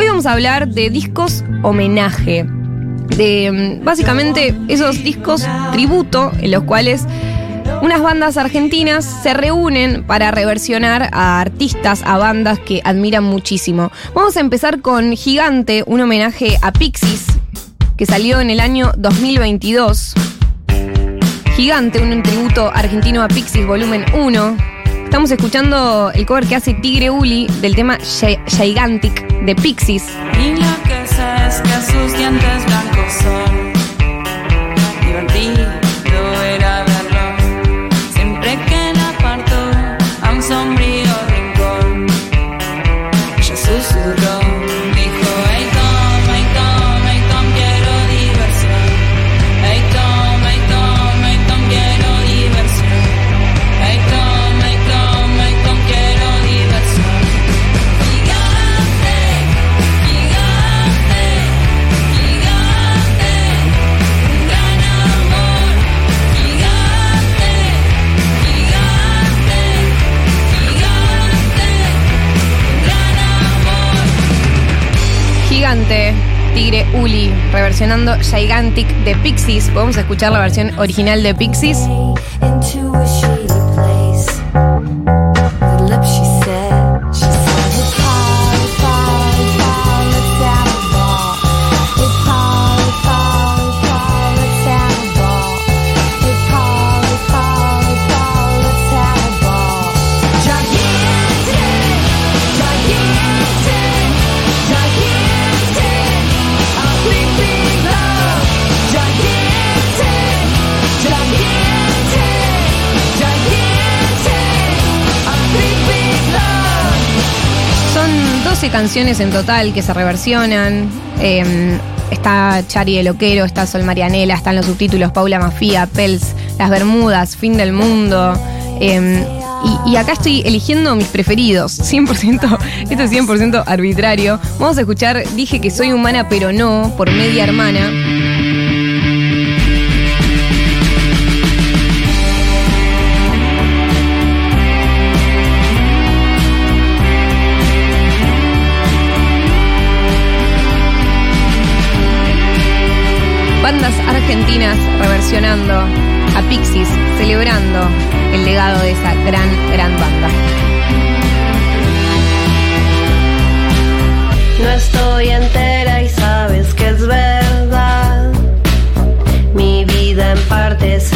Hoy vamos a hablar de discos homenaje. De mm, básicamente esos discos tributo en los cuales unas bandas argentinas se reúnen para reversionar a artistas, a bandas que admiran muchísimo. Vamos a empezar con Gigante, un homenaje a Pixies, que salió en el año 2022. Gigante, un tributo argentino a Pixies, volumen 1. Estamos escuchando el cover que hace Tigre Uli del tema Gigantic de Pixies. Y que es que sus dientes blancos son Gigante, Tigre Uli, reversionando Gigantic de Pixies. Podemos escuchar la versión original de Pixies. 12 canciones en total que se reversionan. Eh, está Chari de Loquero, está Sol Marianela, están los subtítulos Paula Mafía, Pels, Las Bermudas, Fin del Mundo. Eh, y, y acá estoy eligiendo mis preferidos, 100%, esto es 100% arbitrario. Vamos a escuchar Dije que soy humana pero no, por media hermana. Reversionando a Pixies, celebrando el legado de esa gran, gran banda. No estoy entera y sabes que es verdad. Mi vida en parte es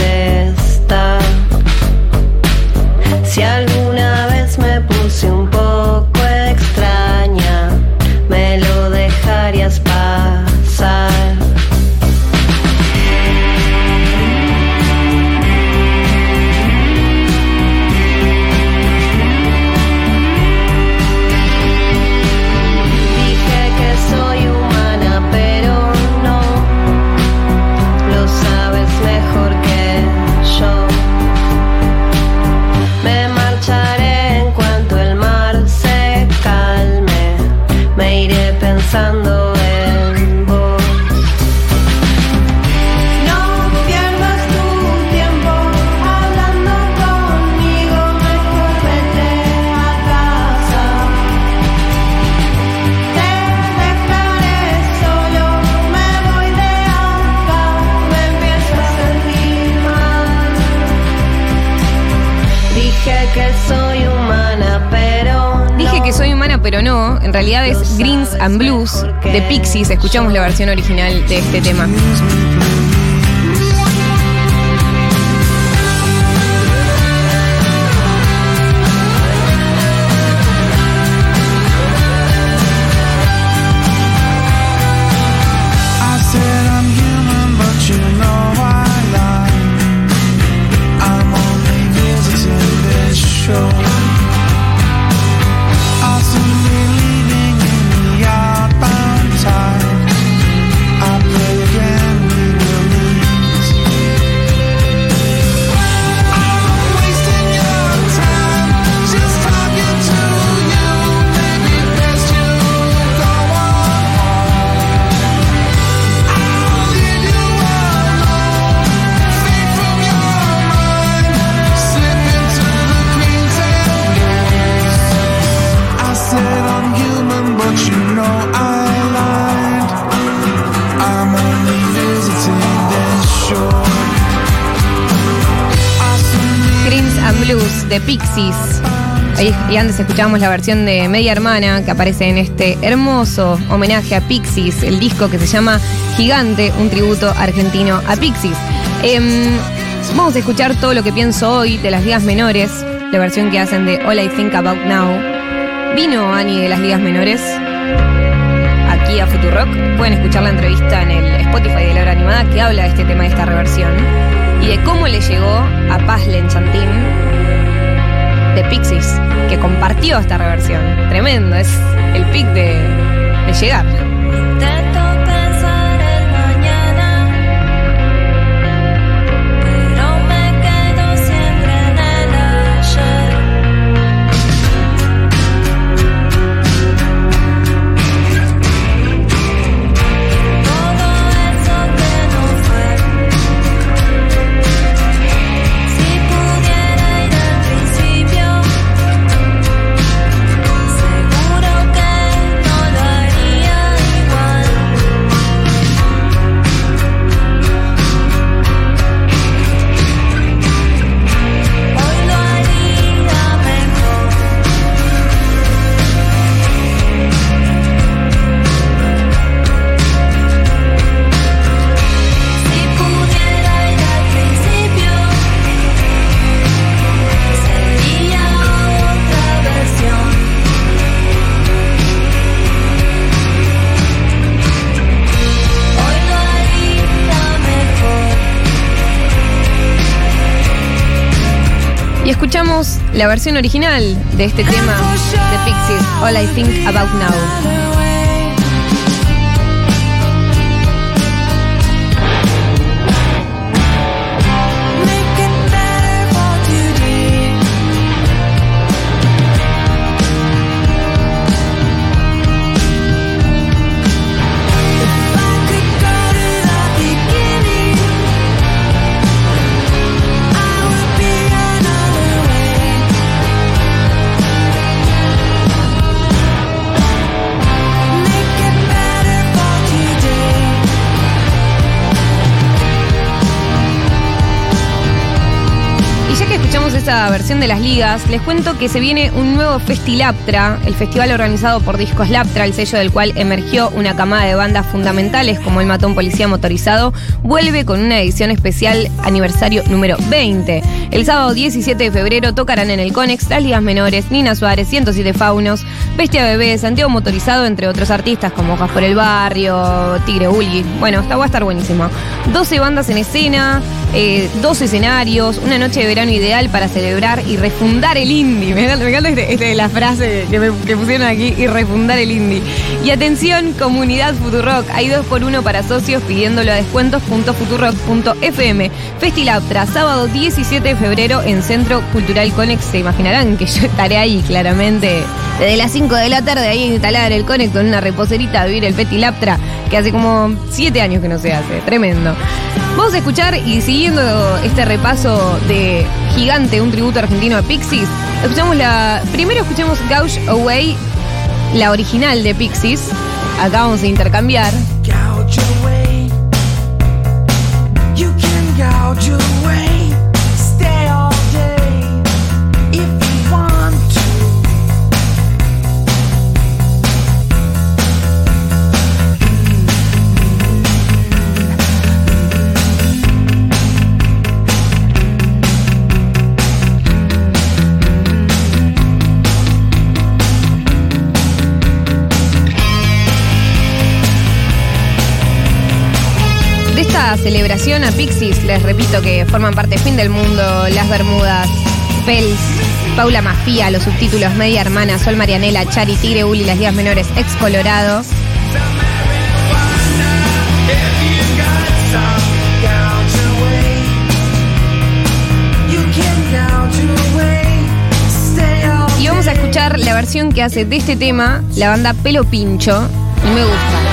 realidad es Greens and Blues de Pixies, escuchamos la versión original de este tema. Screams and Blues de Pixies. Y antes escuchábamos la versión de Media Hermana que aparece en este hermoso homenaje a Pixies, el disco que se llama Gigante, un tributo argentino a Pixies. Em, vamos a escuchar todo lo que pienso hoy de las ligas menores, la versión que hacen de All I Think About Now. Vino Ani de las ligas menores, Futurock. Pueden escuchar la entrevista en el Spotify de la hora animada que habla de este tema de esta reversión y de cómo le llegó a Paz Lenchantín de Pixies, que compartió esta reversión. Tremendo, es el pic de, de llegar. La versión original de este tema de Pixies, All I Think About Now. Versión de las ligas, les cuento que se viene un nuevo Festilaptra, el festival organizado por Discos Laptra, el sello del cual emergió una camada de bandas fundamentales como el Matón Policía Motorizado, vuelve con una edición especial aniversario número 20. El sábado 17 de febrero tocarán en el Conex las ligas menores, Nina Suárez, 107 Faunos, Bestia Bebé, Santiago Motorizado, entre otros artistas como Hojas por el Barrio, Tigre Bully. Bueno, está, va a estar buenísimo. 12 bandas en escena, eh, dos escenarios, una noche de verano ideal para celebrar y refundar el indie. Me encanta, este- este- la frase que, me- pusieron aquí, y refundar el indie. Y atención, comunidad Futurock, hay dos por uno para socios pidiéndolo a descuentos.futurock.fm. Festilaptra, sábado 17 de febrero en Centro Cultural Conex. Se imaginarán que yo estaré ahí claramente desde las 5 de la tarde ahí instalada en el Conex con una reposerita a vivir el Festilaptra, que hace como 7 años que no se hace. Tremendo. Vamos a escuchar y siguiendo este repaso de Gigante, un tributo argentino a Pixies, escuchamos la. Primero escuchamos Gouge Away, la original de Pixies. Acá vamos a intercambiar. Gouge away. Celebración a Pixies, les repito que forman parte Fin del Mundo, Las Bermudas, Pels, Paula Mafía, los subtítulos Media Hermana, Sol Marianela, Chari, Tigre Uli, las ligas menores, Ex Colorado. Y vamos a escuchar la versión que hace de este tema la banda Pelo Pincho. Y me gusta.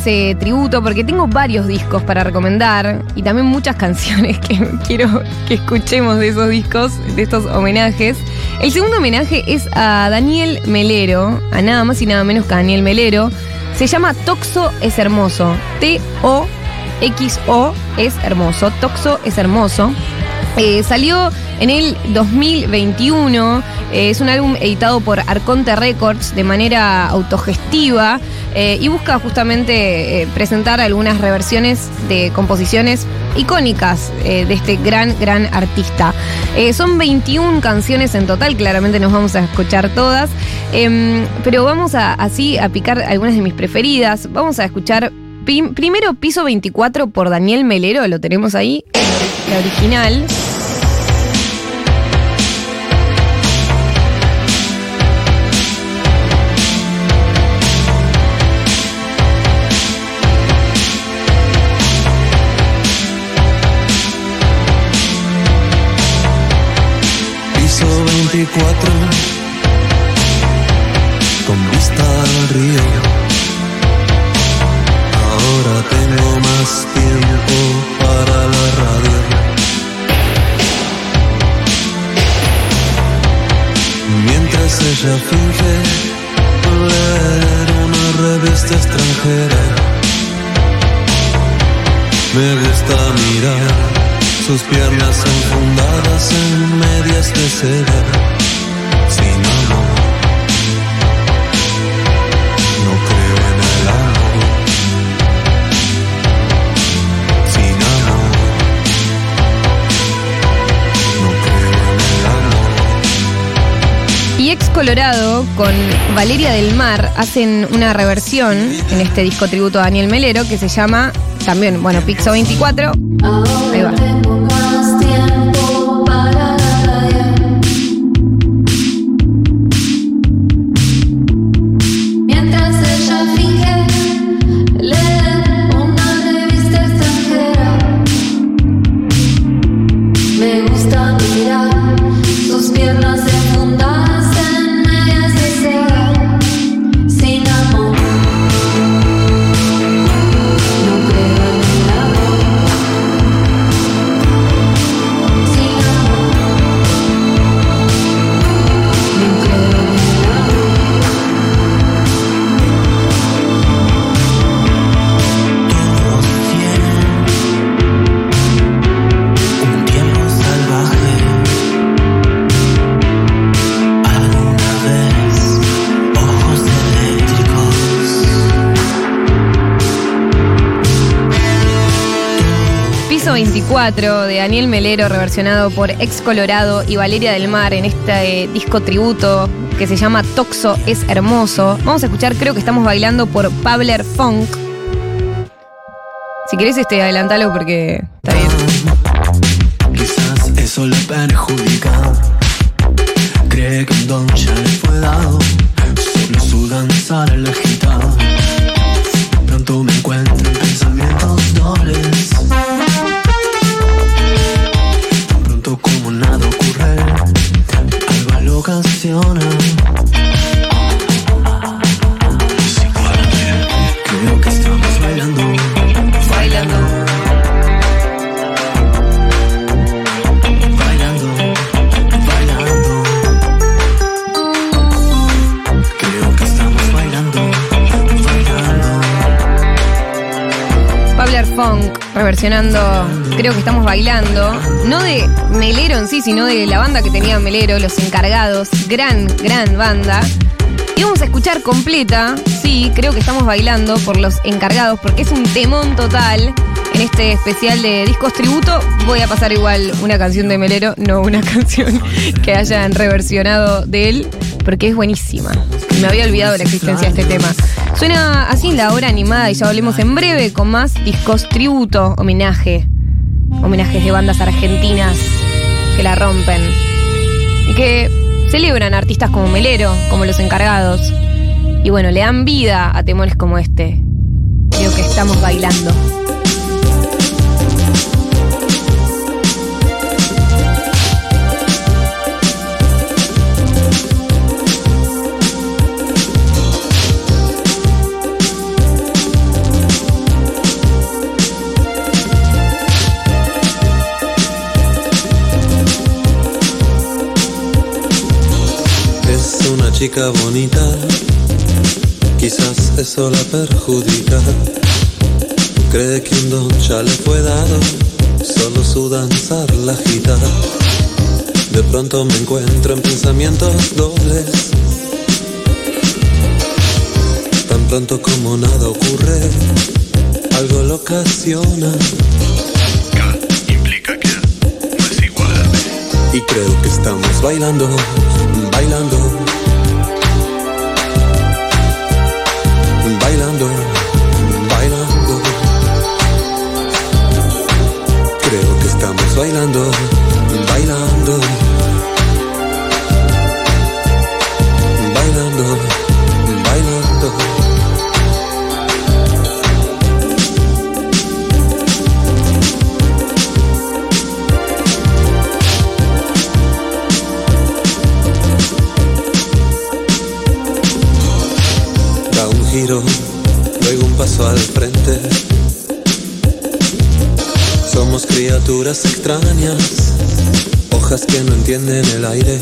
Ese tributo porque tengo varios discos para recomendar y también muchas canciones que quiero que escuchemos de esos discos, de estos homenajes. El segundo homenaje es a Daniel Melero, a nada más y nada menos que a Daniel Melero. Se llama Toxo es hermoso. T-O XO es hermoso, Toxo es hermoso. Eh, salió en el 2021, eh, es un álbum editado por Arconte Records de manera autogestiva eh, y busca justamente eh, presentar algunas reversiones de composiciones icónicas eh, de este gran, gran artista. Son 21 canciones en total, claramente nos vamos a escuchar todas, em, pero vamos a así a picar algunas de mis preferidas. Vamos a escuchar prim- primero Piso 24 por Daniel Melero, lo tenemos ahí, la original. 24 Con vista al río. Ahora tengo más tiempo para la radio. Mientras ella finge leer una revista extranjera Me gusta mirar sus piernas enfundadas en medias de seda. Sin amor, no creo en el amor. Sin amor, no creo en el amor. Y Ex Colorado con Valeria del Mar hacen una reversión en este disco tributo a Daniel Melero que se llama también, bueno, Pixo 24. Ahí va. Tengo 4 de Daniel Melero, reversionado por Ex Colorado y Valeria del Mar en este eh, disco tributo que se llama Toxo es hermoso. Vamos a escuchar, creo que estamos bailando por Pabler Funk. Si querés, este, adelantalo porque está bien. Quizás eso le perjudica. Cree que un don ya le fue dado. Solo su danzar el agitado. Pronto me encuentro en pensamientos dobles. Algo Reversionando, creo que estamos bailando, no de Melero en sí, sino de la banda que tenía Melero, Los Encargados, gran, gran banda. Y vamos a escuchar completa, sí, creo que estamos bailando por Los Encargados, porque es un temón total. En este especial de discos tributo voy a pasar igual una canción de Melero, no una canción que hayan reversionado de él, porque es buenísima. Me había olvidado la existencia de este tema. Suena así la hora animada y ya volvemos en breve con más discos tributo, homenaje. Homenajes de bandas argentinas que la rompen. Y que celebran artistas como Melero, como los encargados. Y bueno, le dan vida a temores como este. Creo que estamos bailando. Chica bonita, quizás eso la perjudica. Cree que un don ya le fue dado, solo su danzar la agita. De pronto me encuentro en pensamientos dobles. Tan pronto como nada ocurre, algo lo ocasiona. implica que no es igual a B. Y creo que estamos bailando. Bailando, bailando, bailando. Bailando, bailando. Da un giro, luego un paso al frente. Criaturas extrañas, hojas que no entienden el aire.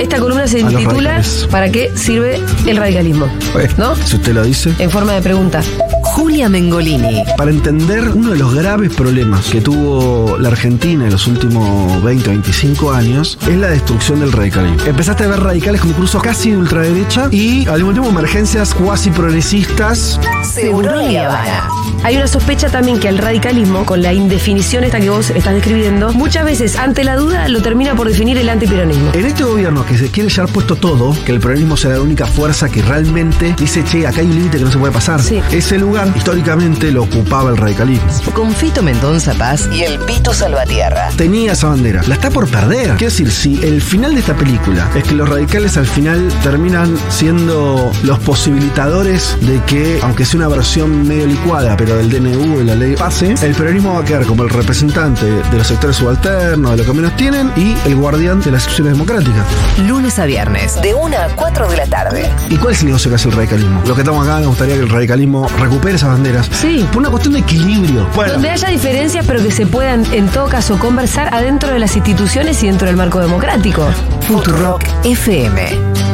Esta columna se A los intitula radicales. ¿Para qué sirve el radicalismo? Eh, ¿No? Si usted lo dice. En forma de pregunta. Julia Mengolini. Para entender uno de los graves problemas que tuvo la Argentina en los últimos 20 o 25 años es la destrucción del radicalismo. Empezaste a ver radicales con discursos casi de ultraderecha y al mismo tiempo emergencias cuasi progresistas. Seguro Habana. Hay una sospecha también que el radicalismo, con la indefinición esta que vos estás describiendo, muchas veces ante la duda lo termina por definir el antiperonismo. En este gobierno que se quiere llevar puesto todo, que el peronismo sea la única fuerza que realmente dice, che, acá hay un límite que no se puede pasar. Sí. Ese lugar históricamente lo ocupaba el radicalismo. Con Fito Mendonza Paz y el Pito Salvatierra. tenía esa bandera. La está por perder. Quiero decir, si el final de esta película es que los radicales al final terminan siendo los posibilitadores de que, aunque sea una versión medio licuada, pero del DNU y la ley pase, el peronismo va a quedar como el representante de los sectores subalternos, de los que menos tienen, y el guardián de las instituciones democráticas. Lunes a viernes, de 1 a 4 de la tarde. ¿Y cuál es el negocio que hace el radicalismo? Lo que estamos acá, nos gustaría que el radicalismo recupere esas banderas. Sí. Por una cuestión de equilibrio. Bueno, Donde haya diferencias, pero que se puedan, en todo caso, conversar adentro de las instituciones y dentro del marco democrático. Futurock FM.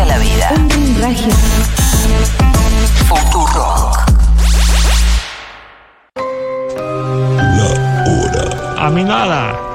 A la vida. Un rinraje. Futurock. A mí nada.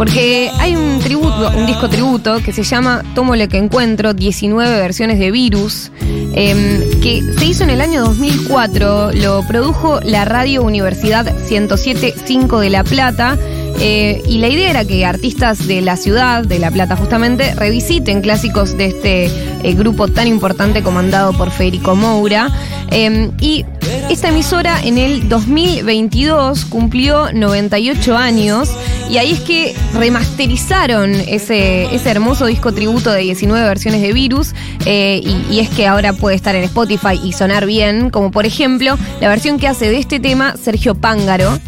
Porque hay un tributo, un disco tributo que se llama Tomo lo que encuentro, 19 versiones de Virus, em, que se hizo en el año 2004, lo produjo la Radio Universidad 107.5 de La Plata. eh, y la idea era que artistas de la ciudad, de La Plata justamente, revisiten clásicos de este eh, grupo tan importante comandado por Federico Moura. Eh, y esta emisora en el 2022 cumplió 98 años y ahí es que remasterizaron ese, ese hermoso disco tributo de 19 versiones de Virus eh, y, es que ahora puede estar en Spotify y sonar bien, como por ejemplo la versión que hace de este tema Sergio Pángaro.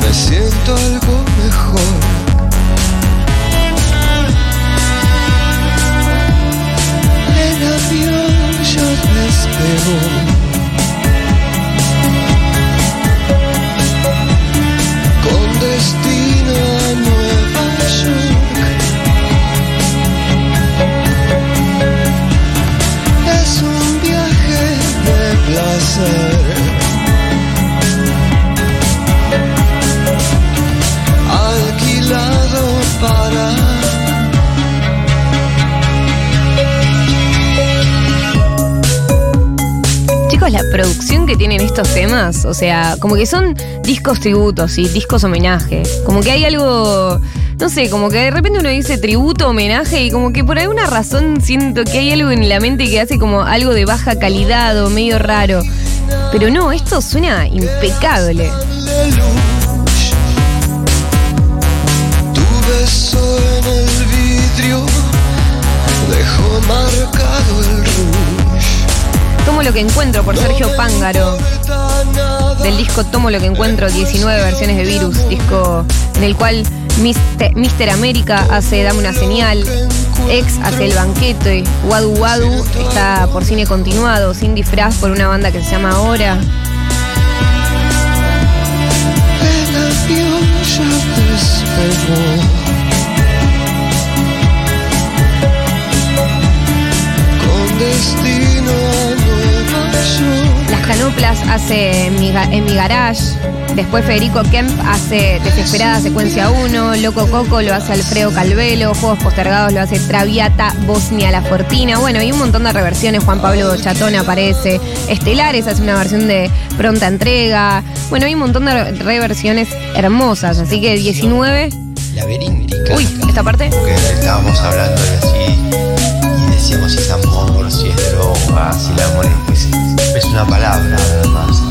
Me siento algo mejor. Placer. alquilado para la producción que tienen estos temas, o sea, como que son discos tributos y discos homenaje. Como que hay algo, no sé, como que de repente uno dice tributo, homenaje y como que por alguna razón siento que hay algo en la mente que hace como algo de baja calidad o medio raro. Pero no, esto suena impecable. Tu beso en el vidrio dejó marcado el rush. Tomo lo que encuentro por Sergio Pángaro. Del disco Tomo lo que encuentro, 19 versiones de Virus, disco en el cual Mr. América hace Dame una señal, Ex hace El banquete, Wadu Wadu está por cine continuado, sin disfraz por una banda que se llama Ahora. Con destino York. Las Canoplas hace en mi, en mi garage. Después Federico Kemp hace Desesperada Secuencia 1. Loco Coco lo hace Alfredo Calvelo. Juegos Postergados lo hace Traviata Bosnia La Fortina. Bueno, hay un montón de reversiones. Juan Pablo Chatón aparece. Estelares hace una versión de pronta entrega. Bueno, hay un montón de re- reversiones hermosas. Así que 19. laberíntica. Uy, esta parte. Porque estábamos hablando de así y decíamos si es amor, si es droga, si el amor es, es una palabra nada más.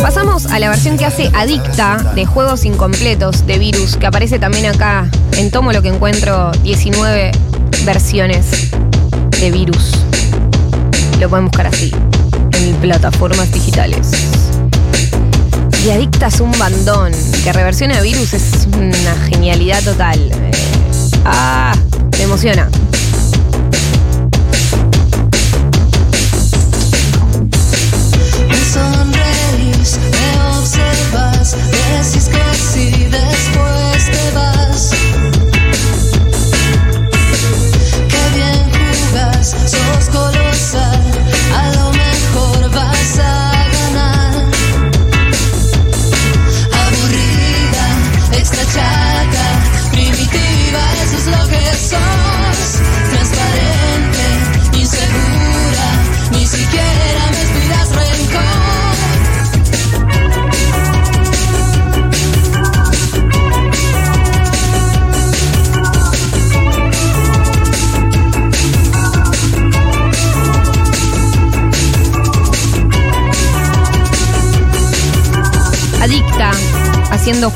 Pasamos a la versión que hace Adicta de Juegos Incompletos de Virus, que aparece también acá en Tomo lo que encuentro 19 versiones de Virus. Lo pueden buscar así, en plataformas digitales. Y Adictas un bandón. Que reversione a Virus es una genialidad total. Eh, ah, me emociona.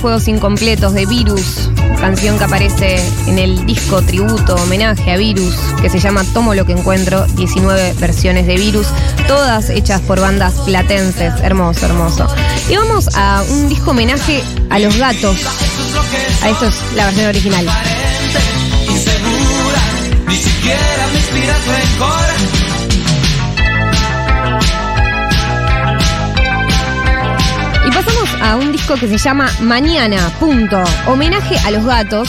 Juegos incompletos de Virus, canción que aparece en el disco tributo, homenaje a Virus, que se llama Tomo lo que encuentro, 19 versiones de Virus, todas hechas por bandas platenses, hermoso, hermoso. Y vamos a un disco homenaje a los gatos. A esto es la versión original. Y pasamos a un disco que se llama Mañana, punto. Homenaje a los gatos.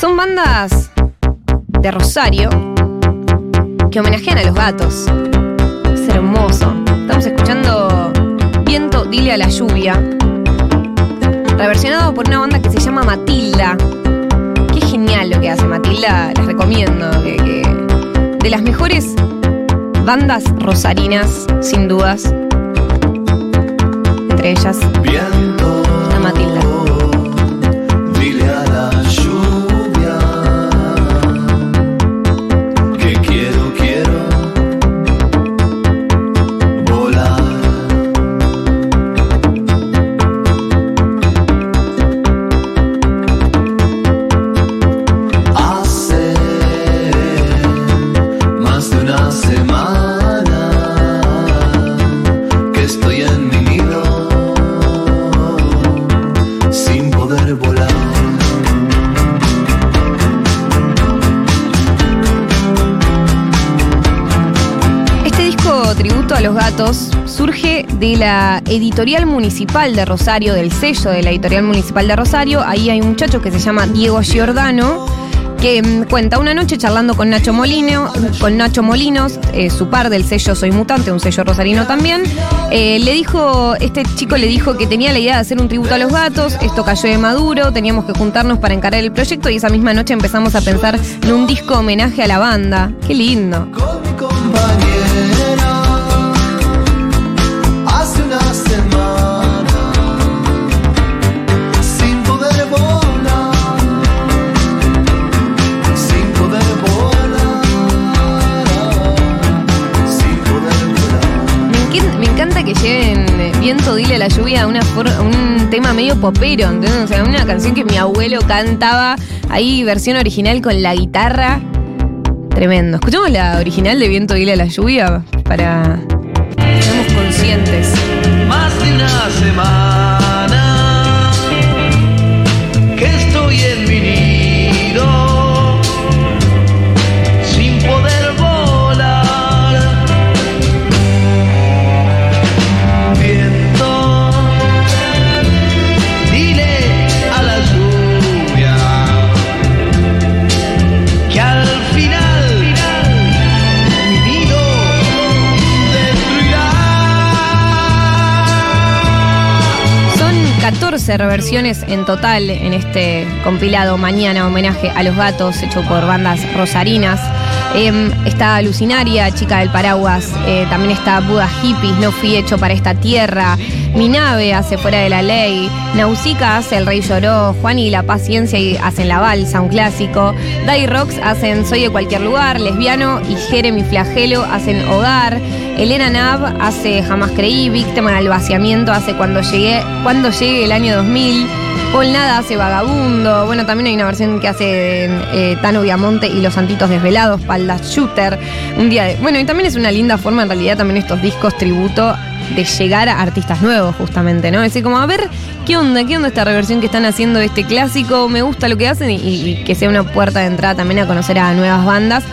Son bandas de Rosario que homenajean a los gatos. Es hermoso. Estamos escuchando Viento, dile a la lluvia. Reversionado por una banda que se llama Matilda. Qué genial lo que hace Matilda, les recomiendo. que- que- de las mejores bandas rosarinas, sin dudas. Entre ellas, la editorial municipal de Rosario, del sello de la editorial municipal de Rosario. Ahí hay un muchacho que se llama Diego Giordano que mm, cuenta una noche charlando con Nacho Molino, con Nacho Molinos, eh, su par del sello Soy Mutante, un sello rosarino también. Eh, le dijo, este chico le dijo que tenía la idea de hacer un tributo a los gatos, esto cayó de maduro, teníamos que juntarnos para encarar el proyecto y esa misma noche empezamos a pensar en un disco homenaje a la banda. Qué lindo. Viento, dile a la lluvia una un tema medio popero, ¿entendés? O sea, una canción que mi abuelo cantaba, ahí versión original con la guitarra. Tremendo. Escuchamos la original de Viento, dile a la lluvia para que conscientes. Más de una semana 14 reversiones en total en este compilado Mañana, homenaje a los gatos, hecho por bandas rosarinas. Em, está Alucinaria, Chica del Paraguas, eh, también está Buda Hippies, No Fui Hecho para esta Tierra, Mi Nave hace Fuera de la Ley, Nausica hace El Rey Lloró, Juan y La Paciencia hacen La Balsa, un clásico, Dai Rocks hacen Soy de Cualquier Lugar, Lesbiano y Jeremy Flagelo hacen Hogar, Elena Nav hace Jamás Creí, Víctima del Vaciamiento hace Cuando, llegué, cuando Llegue el año 2000, Paul Nada hace Vagabundo. Bueno, también hay una versión que hace eh, Tano Viamonte y Los Santitos Desvelados, Palda Shooter. Un día de- Bueno, y también es una linda forma, en realidad, también estos discos tributo de llegar a artistas nuevos, justamente, ¿no? Es decir, como a ver qué onda, qué onda esta reversión que están haciendo de este clásico, me gusta lo que hacen y, que sea una puerta de entrada también a conocer a nuevas bandas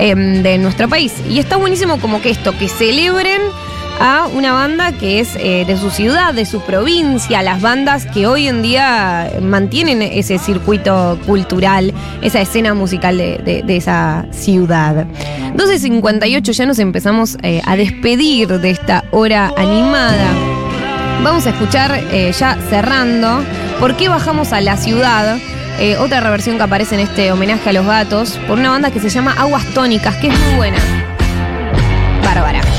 em, de nuestro país. Y está buenísimo como que esto, que celebren a una banda que es eh, de su ciudad, de su provincia, las bandas que hoy en día mantienen ese circuito cultural, esa escena musical de, esa ciudad. 12.58 ya nos empezamos eh, a despedir de esta hora animada. Vamos a escuchar eh, ya cerrando, ¿por qué bajamos a la ciudad? Otra reversión que aparece en este homenaje a los gatos por una banda que se llama Aguas Tónicas, que es muy buena. Bárbara.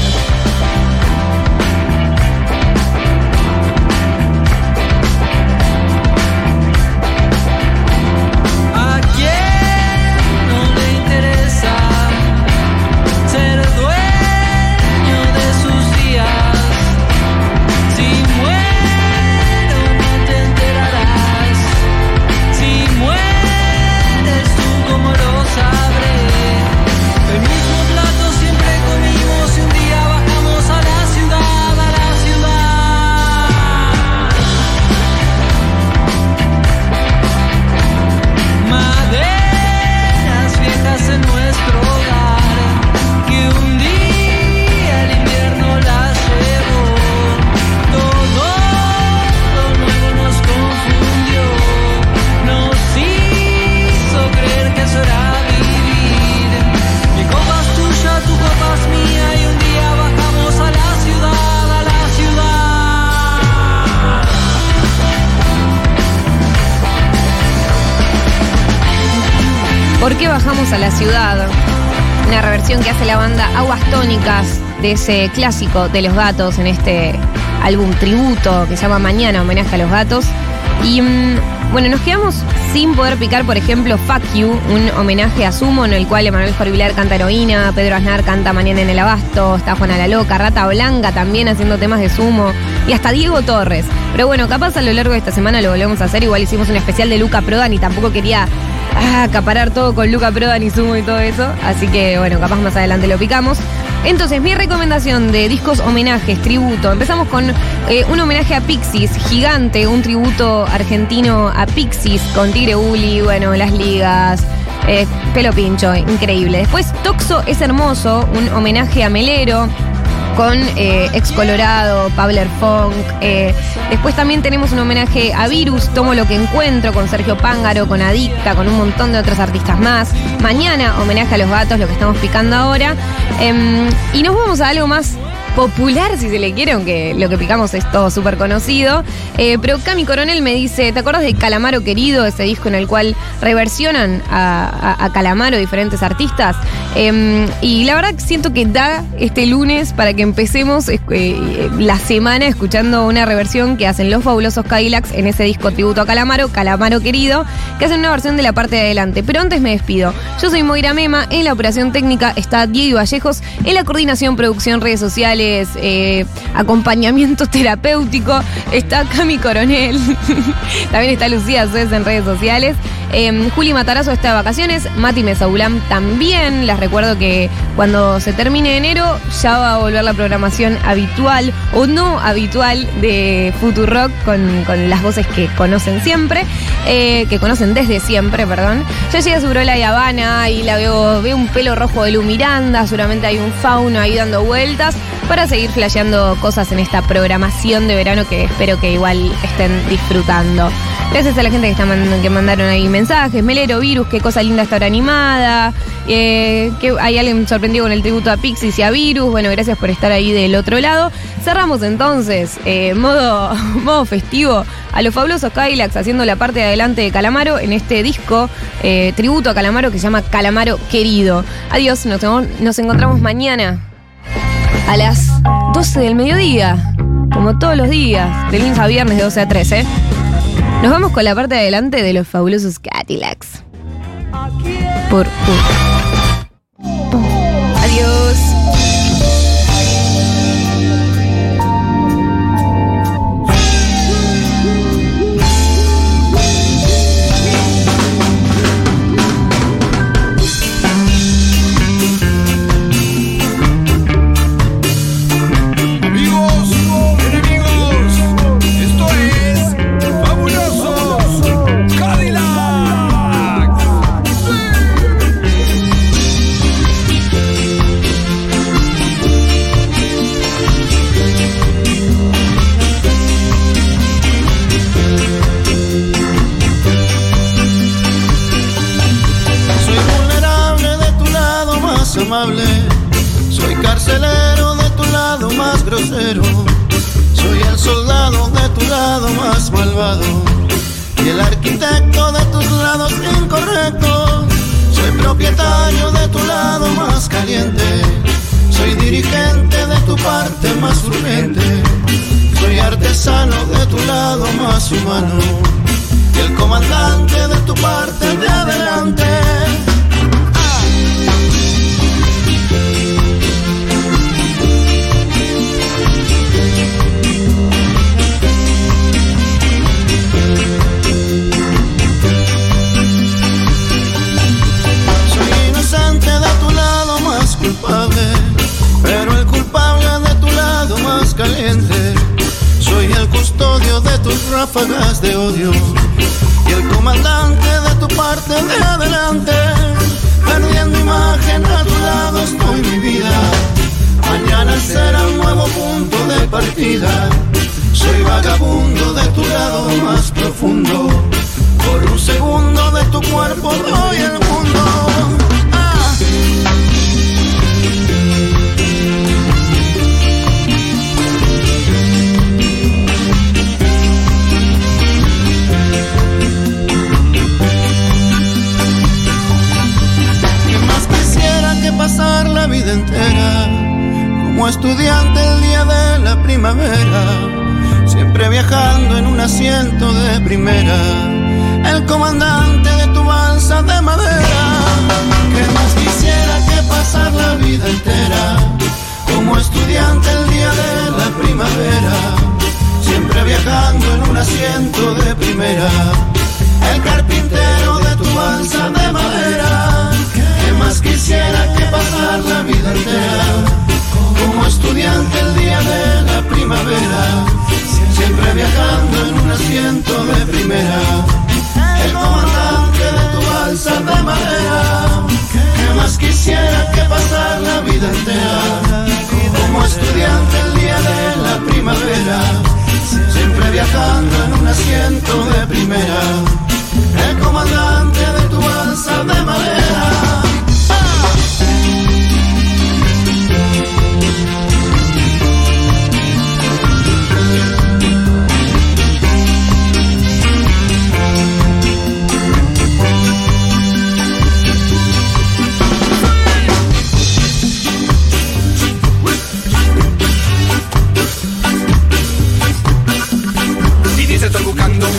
¿Por qué bajamos a la ciudad? Una reversión que hace la banda Aguas Tónicas de ese clásico de los gatos en este álbum tributo que se llama Mañana, homenaje a los gatos. Y mm, bueno, nos quedamos sin poder picar, por ejemplo, Fuck You, un homenaje a Sumo en el cual Emanuel Jorvilar canta heroína, Pedro Aznar canta Mañana en el Abasto, está Juana la Loca, Rata Blanca también haciendo temas de Sumo y hasta Diego Torres. Pero bueno, capaz a lo largo de esta semana lo volvemos a hacer. Igual hicimos un especial de Luca Prodan y tampoco quería ah, acaparar todo con Luca Prodan y Sumo y todo eso. Así que bueno, capaz más adelante lo picamos. Entonces, mi recomendación de discos homenajes, tributo. Empezamos con eh, un homenaje a Pixies, gigante, un tributo argentino a Pixies con Tigre Uli, bueno, las ligas. eh, pelo pincho, increíble. Después, Toxo es hermoso, un homenaje a Melero con eh, Ex Colorado, Pabler Funk. eh, después también tenemos un homenaje a Virus, Tomo lo que encuentro, con Sergio Pángaro, con Adicta, con un montón de otros artistas más. Mañana, homenaje a los gatos, lo que estamos picando ahora. Em, y nos vamos a algo más popular, si se le quiere, aunque lo que picamos es todo súper conocido. Eh, pero Cami Coronel me dice, ¿te acuerdas de Calamaro Querido, ese disco en el cual reversionan a, Calamaro diferentes artistas? Em, y la verdad siento que da este lunes para que empecemos eh, eh, la semana escuchando una reversión que hacen los fabulosos Cadillacs en ese disco tributo a Calamaro, Calamaro Querido, que hacen una versión de la parte de adelante. Pero antes me despido. Yo soy Moira Mema, en la operación técnica está Diego Vallejos, en la coordinación, producción, redes sociales, eh, acompañamiento terapéutico está Cami Coronel, también está Lucía Suez en redes sociales. Eh, Juli Matarazo está de vacaciones, Mati Mesaulam también. Les recuerdo que cuando se termine enero ya va a volver la programación habitual o no habitual de Futurock con, con las voces que conocen siempre, eh, que conocen desde siempre, perdón. Ya llega Subrola y Habana y la veo, veo un pelo rojo de Lu Miranda, seguramente hay un fauno ahí dando vueltas para seguir flasheando cosas en esta programación de verano que espero que igual estén disfrutando. Gracias a la gente que, está mandando- que mandaron ahí mensajes. Melero, Virus, qué cosa linda esta hora animada. Eh, que hay alguien sorprendido con el tributo a Pixies y a Virus. Bueno, gracias por estar ahí del otro lado. Cerramos entonces, eh, modo, modo festivo, a los fabulosos Kylax haciendo la parte de adelante de Calamaro en este disco eh, tributo a Calamaro que se llama Calamaro Querido. Adiós, nos encontramos mañana a las 12 del mediodía, como todos los días, de lunes a viernes de 12 a 13. Nos vamos con la parte de adelante de los fabulosos Cadillacs. Por Adiós. Grosero. Soy el soldado de tu lado más malvado. Y el arquitecto de tus lados incorrectos. Soy propietario de tu lado más caliente. Soy dirigente de tu parte más urgente. Soy artesano de tu lado más humano. Y el comandante de tu parte de adelante. Pero el culpable de tu lado más caliente. Soy el custodio de tus ráfagas de odio y el comandante de tu parte de adelante. Perdiendo imagen a tu lado estoy mi vida. Mañana será un nuevo punto de partida. Soy vagabundo de tu lado más profundo. De primera, el comandante de tu balsa de madera. ¿Qué más quisiera que pasar la vida entera como estudiante el día de la primavera? Siempre viajando en un asiento de primera, el carpintero de tu balsa de madera. ¿Qué más quisiera que pasar la vida entera estudiante el día de la primavera? Siempre viajando en un asiento de primera, el comandante de tu balsa de madera. ¿Qué más quisiera que pasar la vida entera como estudiante el día de la primavera? Siempre viajando en un asiento de primera, el comandante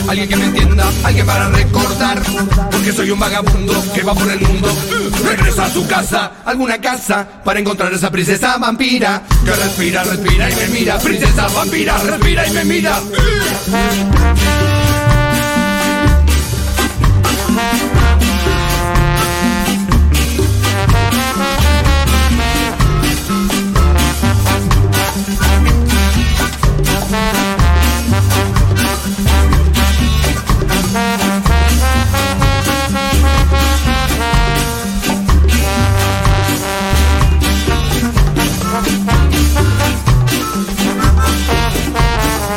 alguien que me entienda, alguien para recordar. Porque soy un vagabundo que va por el mundo. Regresa a su casa, alguna casa, para encontrar esa princesa vampira. Que respira, respira y me mira. Princesa vampira, respira y me mira.